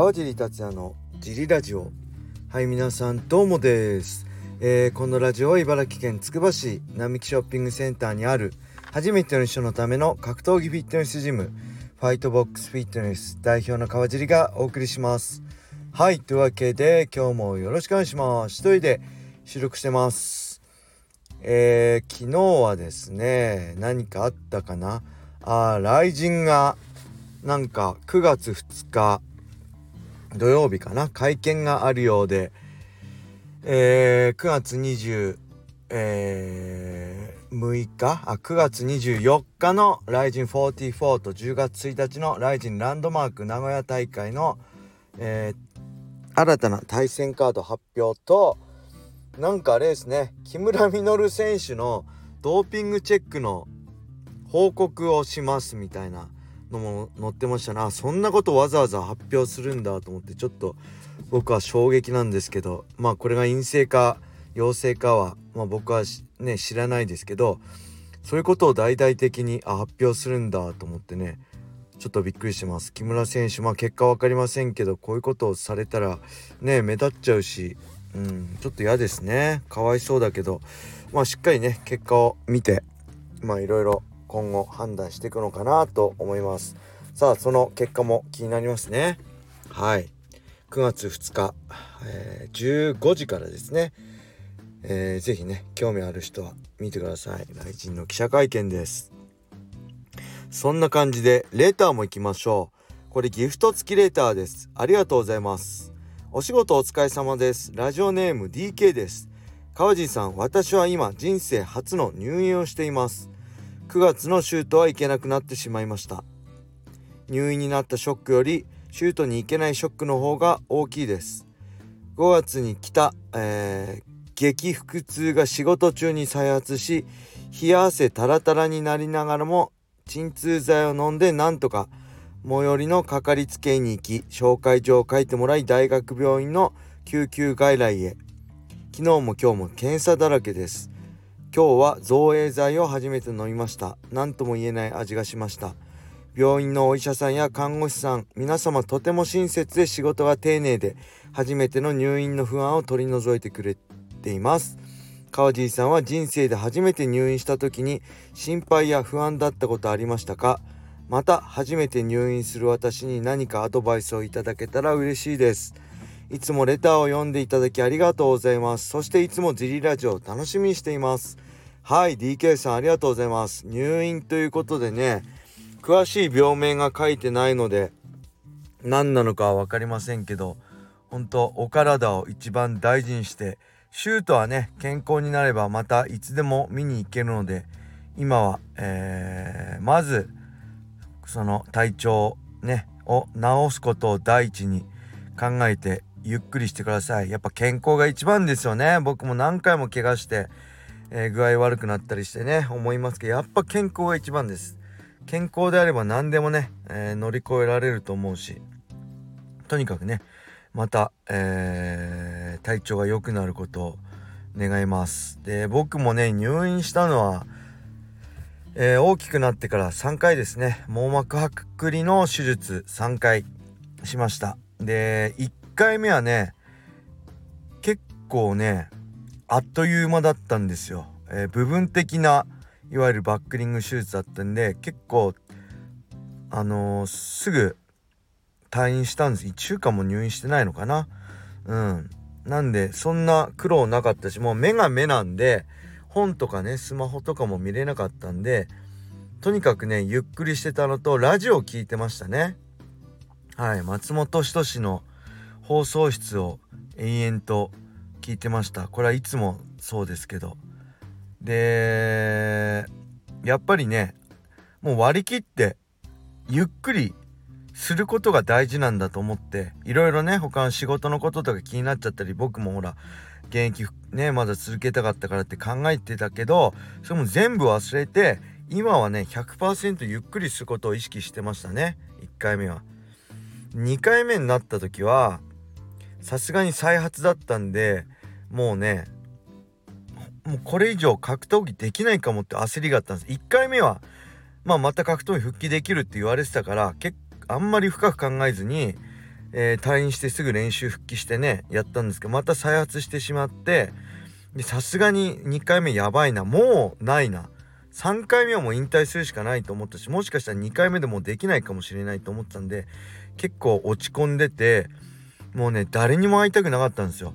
川尻達也のジリラジオ。はい皆さんどうもです、えーこのラジオは茨城県つくば市並木ショッピングセンターにある初めての人のための格闘技フィットネスジムファイトボックスフィットネス代表の川尻がお送りします。はいというわけで今日もよろしくお願いします。一人で収録してます。えー昨日はですね何かあったかな？あー雷神がなんか9月2日土曜日かな？会見があるようで、えー9月20、えー6日？あ9月24日のライジン44と10月1日のライジンランドマーク名古屋大会の、えー新たな対戦カード発表となんかあれですね。木村稔選手のドーピングチェックの報告をしますみたいな。のも載ってましたなそんなことわざわざ発表するんだと思ってちょっと僕は衝撃なんですけどまあこれが陰性か陽性かは、まあ、僕はね知らないですけどそういうことを大々的にあ発表するんだと思ってねちょっとびっくりしてます。木村選手まあ結果分かりませんけどこういうことをされたらね目立っちゃうしうんちょっと嫌ですね。かわいそうだけどまあしっかりね結果を見てまあいろいろ今後判断していくのかなと思います。さあその結果も気になりますね。はい。9月2日、えー15時からですね、えーぜひね興味ある人は見てください。来人の記者会見です。そんな感じでレターも行きましょう。これギフト付きレターです。ありがとうございます。お仕事お疲れ様です。ラジオネーム DK です。川地さん私は今人生初の入院をしています。9月のシュートは行けなくなってしまいました。入院になったショックよりシュートに行けないショックの方が大きいです。5月に来た、えー激腹痛が仕事中に再発し冷や汗タラタラになりながらも鎮痛剤を飲んでなんとか最寄りのかかりつけ医に行き紹介状を書いてもらい大学病院の救急外来へ。昨日も今日も検査だらけです。今日は造影剤を初めて飲みました。何とも言えない味がしました。病院のお医者さんや看護師さん皆様とても親切で仕事が丁寧で初めての入院の不安を取り除いてくれています。川尻さんは人生で初めて入院した時に心配や不安だったことありましたか？また初めて入院する私に何かアドバイスをいただけたら嬉しいです。いつもレターを読んでいただきありがとうございます。そしていつもジリラジオを楽しみにしています。はい DK さんありがとうございます。入院ということでね詳しい病名が書いてないので何なのかは分かりませんけど本当お体を一番大事にしてシュートはね健康になればまたいつでも見に行けるので今は、えーまずその体調ねを治すことを第一に考えてゆっくりしてください。やっぱ健康が一番ですよね。僕も何回も怪我して、えー具合悪くなったりしてね思いますけどやっぱ健康が一番です。健康であれば何でもね、えー乗り越えられると思うしとにかくねまた、えー体調が良くなることを願います。で僕もね入院したのは、えー大きくなってから3回ですね。網膜剥離の手術3回しました。で1回目はね結構ねあっという間だったんですよ、えー部分的ないわゆるバックリング手術だったんで結構あのーすぐ退院したんです。1週間も入院してないのかな。うん。なんでそんな苦労なかったしもう目が目なんで本とかねスマホとかも見れなかったんでとにかくねゆっくりしてたのとラジオを聞いてましたね。はい。松本人志の放送室を延々と聞いてました。これはいつもそうですけど。でやっぱりねもう割り切ってゆっくりすることが大事なんだと思っていろいろね他の仕事のこととか気になっちゃったり僕もほら現役ねまだ続けたかったからって考えてたけどそれも全部忘れて今はね100%ゆっくりすることを意識してましたね。1回目は。2回目になった時はさすがに再発だったんでもうねもうこれ以上格闘技できないかもって焦りがあったんです。1回目はまあまた格闘技復帰できるって言われてたから結あんまり深く考えずにえー、退院してすぐ練習復帰してねやったんですけどまた再発してしまってさすがに2回目やばいな。もうないな。3回目はもう引退するしかないと思ったしもしかしたら2回目でもできないかもしれないと思ったんで結構落ち込んでてもうね誰にも会いたくなかったんですよ。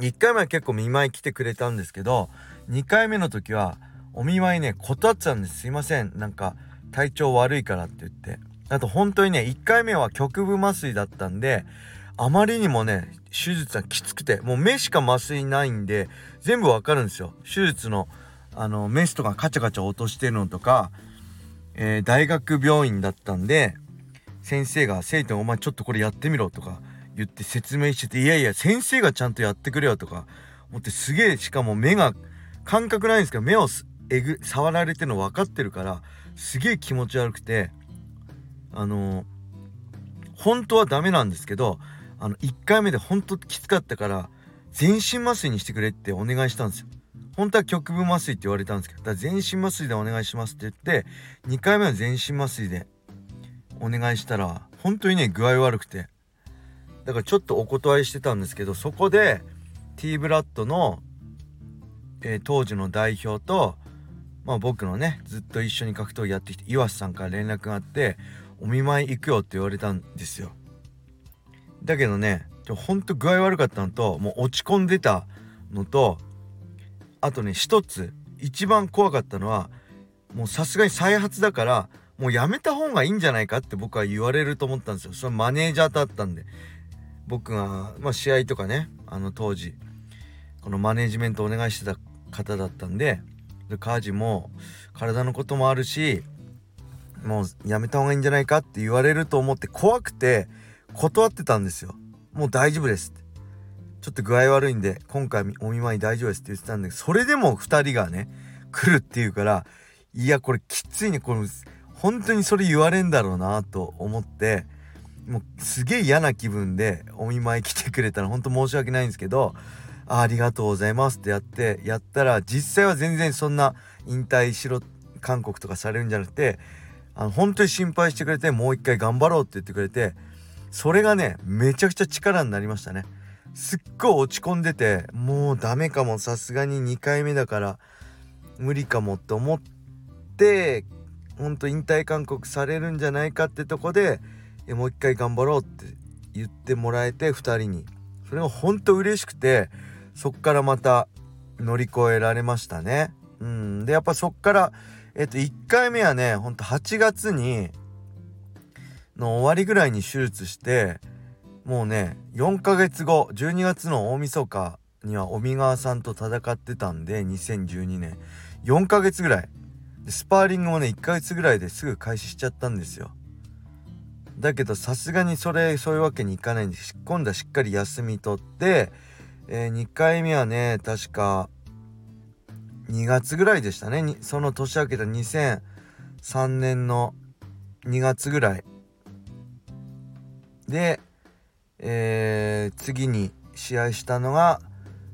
1回目は結構見舞い来てくれたんですけど2回目の時はお見舞いね断ってたんです。すいません。なんか体調悪いからって言って。あと本当にね1回目は局部麻酔だったんであまりにもね手術はきつくてもう目しか麻酔ないんで全部わかるんですよ。手術のあのメスとかカチャカチャ落としてるのとか、えー、大学病院だったんで先生が「生徒お前ちょっとこれやってみろ」とか言って説明してて「いやいや先生がちゃんとやってくれよ」とか思ってすげえしかも目が感覚ないんですけど目をえぐ触られてるの分かってるからすげえ気持ち悪くてあのー、本当はダメなんですけどあの1回目で本当きつかったから全身麻酔にしてくれってお願いしたんですよ。本当は局部麻酔って言われたんですけどだから全身麻酔でお願いしますって言って2回目は全身麻酔でお願いしたら本当にね具合悪くてだからちょっとお断りしてたんですけどそこで T ブラッドの、えー、当時の代表と、まあ、僕のねずっと一緒に格闘技やってきて岩瀬さんから連絡があって「お見舞い行くよ」って言われたんですよ。だけどねほんと具合悪かったのともう落ち込んでたのとあとね一つ一番怖かったのはもうさすがに再発だからもうやめた方がいいんじゃないかって僕は言われると思ったんですよ。そのマネージャーだったんで。僕が、まあ、試合とかねあの当時このマネジメントお願いしてた方だったんででカージも体のこともあるしもうやめた方がいいんじゃないかって言われると思って怖くて断ってたんですよ。もう大丈夫ですって。ちょっと具合悪いんで今回お見舞い大丈夫ですって言ってたんでそれでも2人がね来るっていうからいやこれきついねこれ本当にそれ言われんだろうなと思ってもうすげえ嫌な気分でお見舞い来てくれたら本当申し訳ないんですけどあありがとうございますってやってやったら実際は全然そんな引退しろ韓国とかされるんじゃなくてあの本当に心配してくれてもう一回頑張ろうって言ってくれてそれがねめちゃくちゃ力になりましたね。すっごい落ち込んでてもうダメかもさすがに2回目だから無理かもって思ってほんと引退勧告されるんじゃないかってとこでもう一回頑張ろうって言ってもらえて2人に。それがほんと嬉しくてそっからまた乗り越えられましたね。うん。でやっぱそっからえっと1回目はねほんと8月にの終わりぐらいに手術してもうね4ヶ月後12月の大晦日には尾身川さんと戦ってたんで2012年。4ヶ月ぐらい。スパーリングもね1ヶ月ぐらいですぐ開始しちゃったんですよ。だけどさすがにそれそういうわけにいかないんで今度はしっかり休み取って、えー、2回目はね確か2月ぐらいでしたね。その年明けた2003年の2月ぐらい。で、えー、次に試合したのが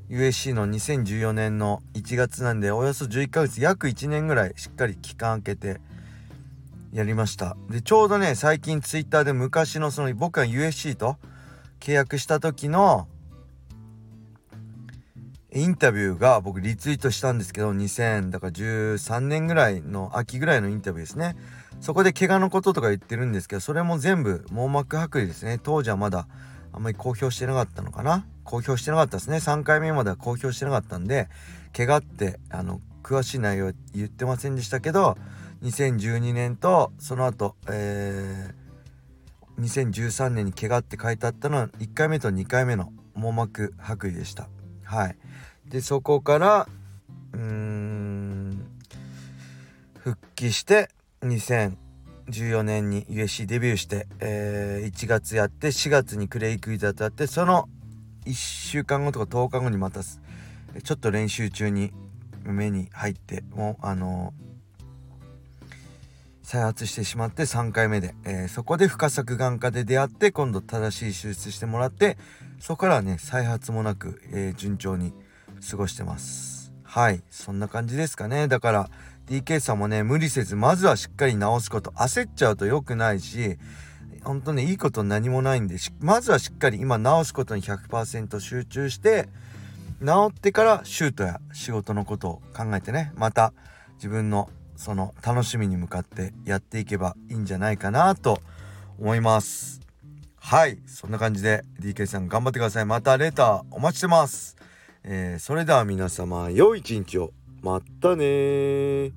USC の2014年の1月なんでおよそ11ヶ月約1年ぐらいしっかり期間空けてやりました。でちょうどね最近 twitter で昔のその僕が USC と契約した時のインタビューが僕リツイートしたんですけど2013年ぐらいの秋ぐらいのインタビューですね。そこで怪我のこととか言ってるんですけどそれも全部網膜剥離ですね。当時はまだあんまり公表してなかったのかな。公表してなかったですね。3回目までは公表してなかったんで怪我ってあの詳しい内容言ってませんでしたけど2012年とその後、えー、2013年に怪我って書いてあったのは1回目と2回目の網膜剥離でした。はい。でそこからうーん復帰して2014年に USC デビューして、えー、1月やって4月にクレイクイザーとやってその1週間後とか10日後にまたちょっと練習中に目に入ってもうあのー再発してしまって3回目で、えー、そこで深作眼科で出会って今度正しい手術してもらってそこからはね再発もなく、えー、順調に過ごしてます。はい。そんな感じですかね。だから DK さんもね無理せずまずはしっかり治すこと。焦っちゃうと良くないし本当ねいいこと何もないんでまずはしっかり今治すことに100%集中して治ってからシュートや仕事のことを考えてねまた自分のその楽しみに向かってやっていけばいいんじゃないかなと思います。はい。そんな感じで DK さん頑張ってください。またレターお待ちしてます、えー、それでは皆様良い一日を。またね